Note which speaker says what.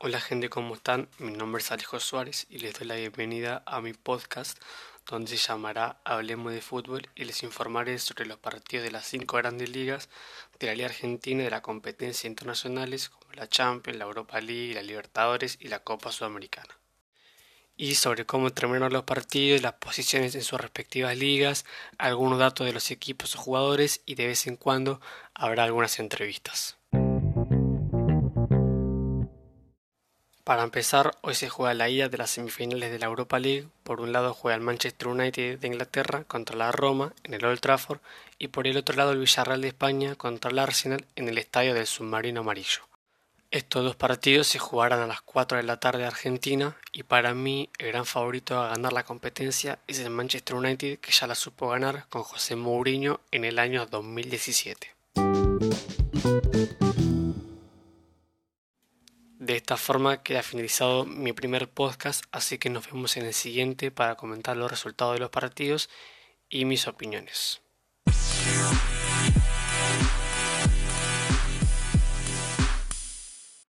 Speaker 1: Hola gente, ¿cómo están? Mi nombre es Alejo Suárez y les doy la bienvenida a mi podcast donde se llamará Hablemos de Fútbol y les informaré sobre los partidos de las cinco grandes ligas de la Liga Argentina y de las competencias internacionales como la Champions, la Europa League, la Libertadores y la Copa Sudamericana. Y sobre cómo terminaron los partidos, las posiciones en sus respectivas ligas, algunos datos de los equipos o jugadores y de vez en cuando habrá algunas entrevistas. Para empezar, hoy se juega la ida de las semifinales de la Europa League. Por un lado juega el Manchester United de Inglaterra contra la Roma en el Old Trafford y por el otro lado el Villarreal de España contra el Arsenal en el estadio del Submarino Amarillo. Estos dos partidos se jugarán a las 4 de la tarde Argentina y para mí el gran favorito a ganar la competencia es el Manchester United que ya la supo ganar con José Mourinho en el año 2017. De esta forma queda finalizado mi primer podcast, así que nos vemos en el siguiente para comentar los resultados de los partidos y mis opiniones.